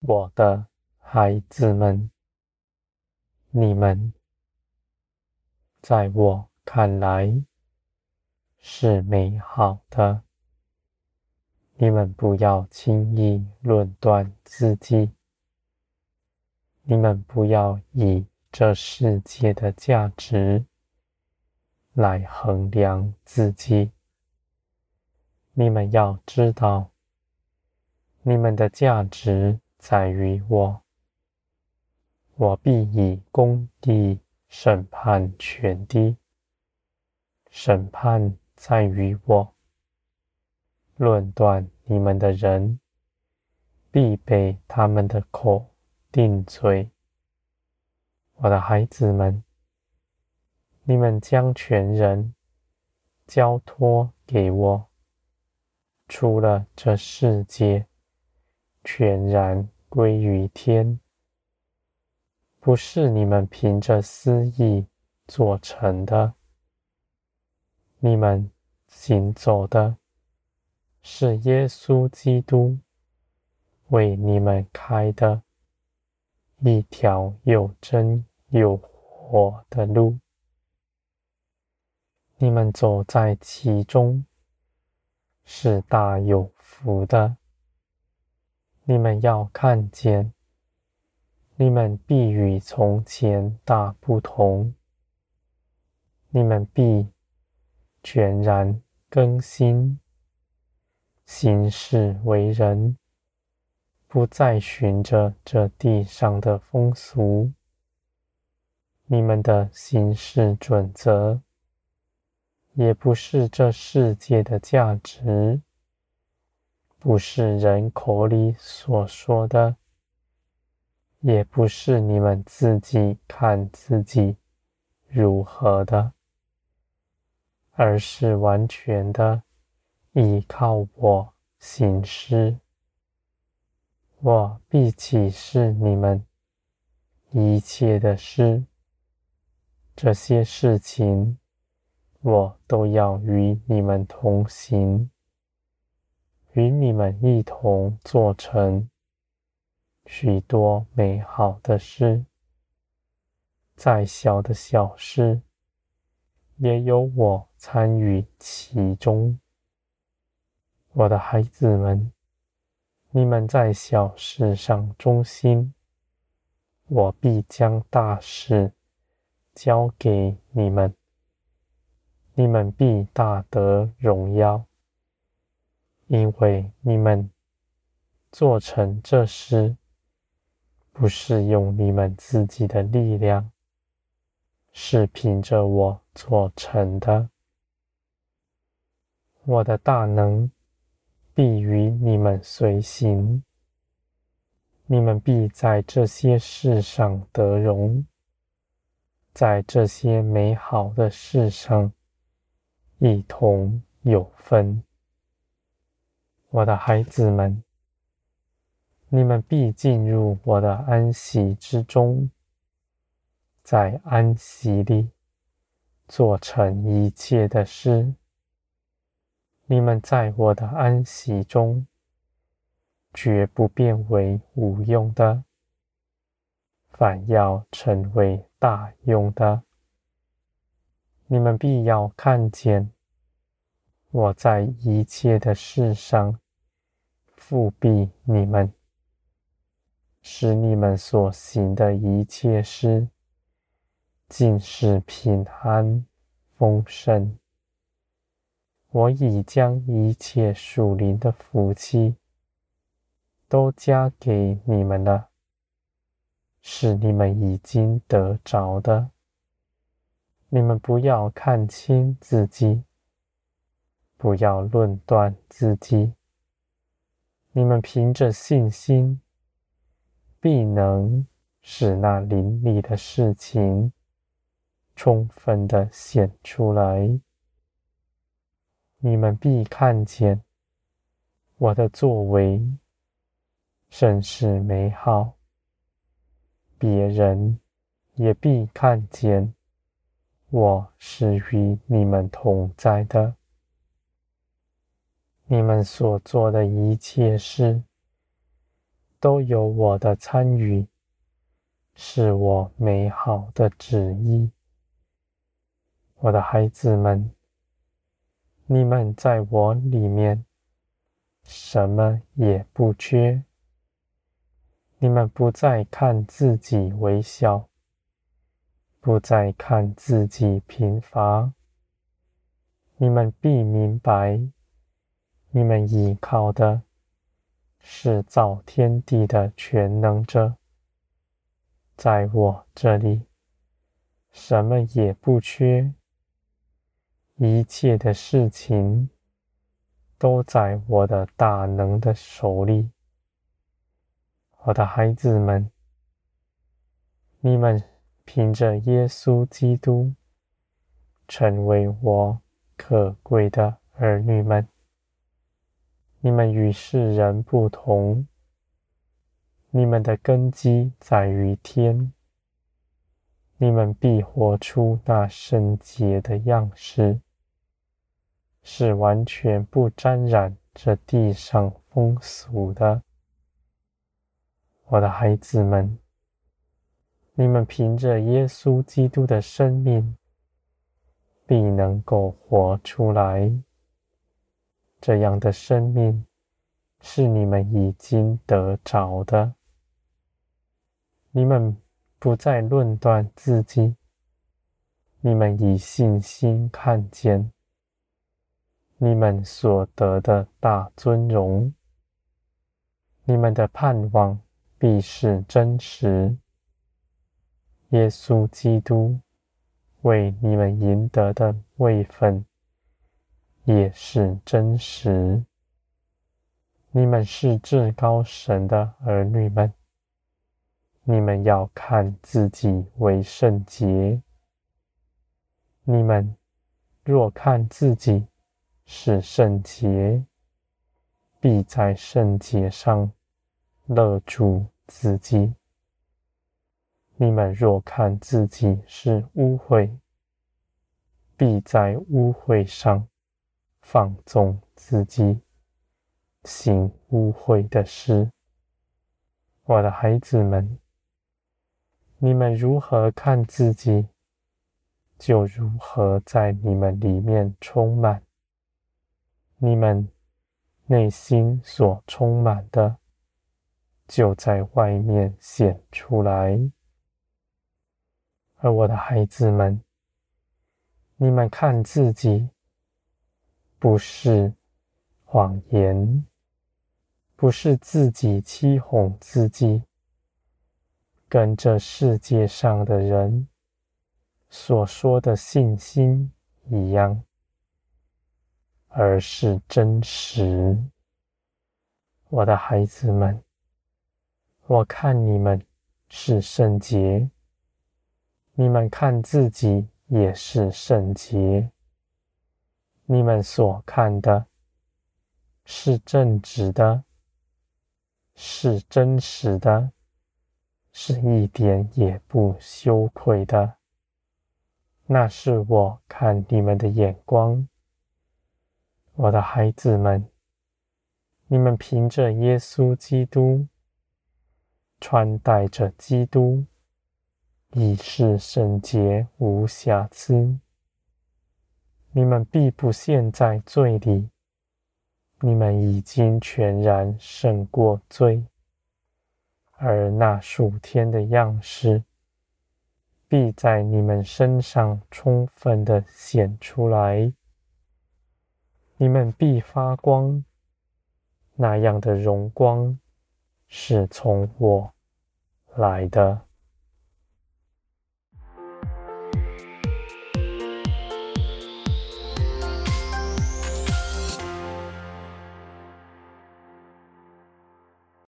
我的孩子们，你们在我看来是美好的。你们不要轻易论断自己，你们不要以这世界的价值来衡量自己。你们要知道，你们的价值在于我，我必以公义审判全地。审判在于我。论断你们的人，必被他们的口定罪。我的孩子们，你们将全人交托给我，除了这世界，全然归于天。不是你们凭着私意做成的，你们行走的。是耶稣基督为你们开的一条又真又活的路，你们走在其中是大有福的。你们要看见，你们必与从前大不同，你们必全然更新。行事为人，不再循着这地上的风俗。你们的行事准则，也不是这世界的价值，不是人口里所说的，也不是你们自己看自己如何的，而是完全的。依靠我行事，我必启示你们一切的事。这些事情，我都要与你们同行，与你们一同做成许多美好的事。再小的小事，也有我参与其中。我的孩子们，你们在小事上忠心，我必将大事交给你们，你们必大得荣耀，因为你们做成这事，不是用你们自己的力量，是凭着我做成的，我的大能。必与你们随行，你们必在这些事上得荣，在这些美好的事上一同有分。我的孩子们，你们必进入我的安息之中，在安息里做成一切的事。你们在我的安息中，绝不变为无用的，反要成为大用的。你们必要看见，我在一切的事上覆庇你们，使你们所行的一切事，尽是平安丰盛。我已将一切属灵的福气都加给你们了，是你们已经得着的。你们不要看轻自己，不要论断自己。你们凭着信心，必能使那灵里的事情充分的显出来。你们必看见我的作为甚是美好，别人也必看见我是与你们同在的。你们所做的一切事，都有我的参与，是我美好的旨意。我的孩子们，你们在我里面，什么也不缺。你们不再看自己微小，不再看自己贫乏。你们必明白，你们依靠的是造天地的全能者。在我这里，什么也不缺。一切的事情都在我的大能的手里。我的孩子们，你们凭着耶稣基督成为我可贵的儿女们。你们与世人不同，你们的根基在于天。你们必活出那圣洁的样式，是完全不沾染这地上风俗的。我的孩子们，你们凭着耶稣基督的生命，必能够活出来。这样的生命是你们已经得着的。你们不再论断自己，你们以信心看见你们所得的大尊荣，你们的盼望。必是真实。耶稣基督为你们赢得的位分也是真实。你们是至高神的儿女们，你们要看自己为圣洁。你们若看自己是圣洁，必在圣洁上。勒住自己。你们若看自己是污秽，必在污秽上放纵自己，行污秽的事。我的孩子们，你们如何看自己，就如何在你们里面充满。你们内心所充满的。就在外面显出来，而我的孩子们，你们看自己，不是谎言，不是自己欺哄自己，跟这世界上的人所说的信心一样，而是真实，我的孩子们。我看你们是圣洁，你们看自己也是圣洁。你们所看的是正直的，是真实的，是一点也不羞愧的。那是我看你们的眼光，我的孩子们，你们凭着耶稣基督。穿戴着基督，已是圣洁无瑕疵。你们必不陷在罪里，你们已经全然胜过罪，而那属天的样式，必在你们身上充分的显出来。你们必发光，那样的荣光。是从我来的。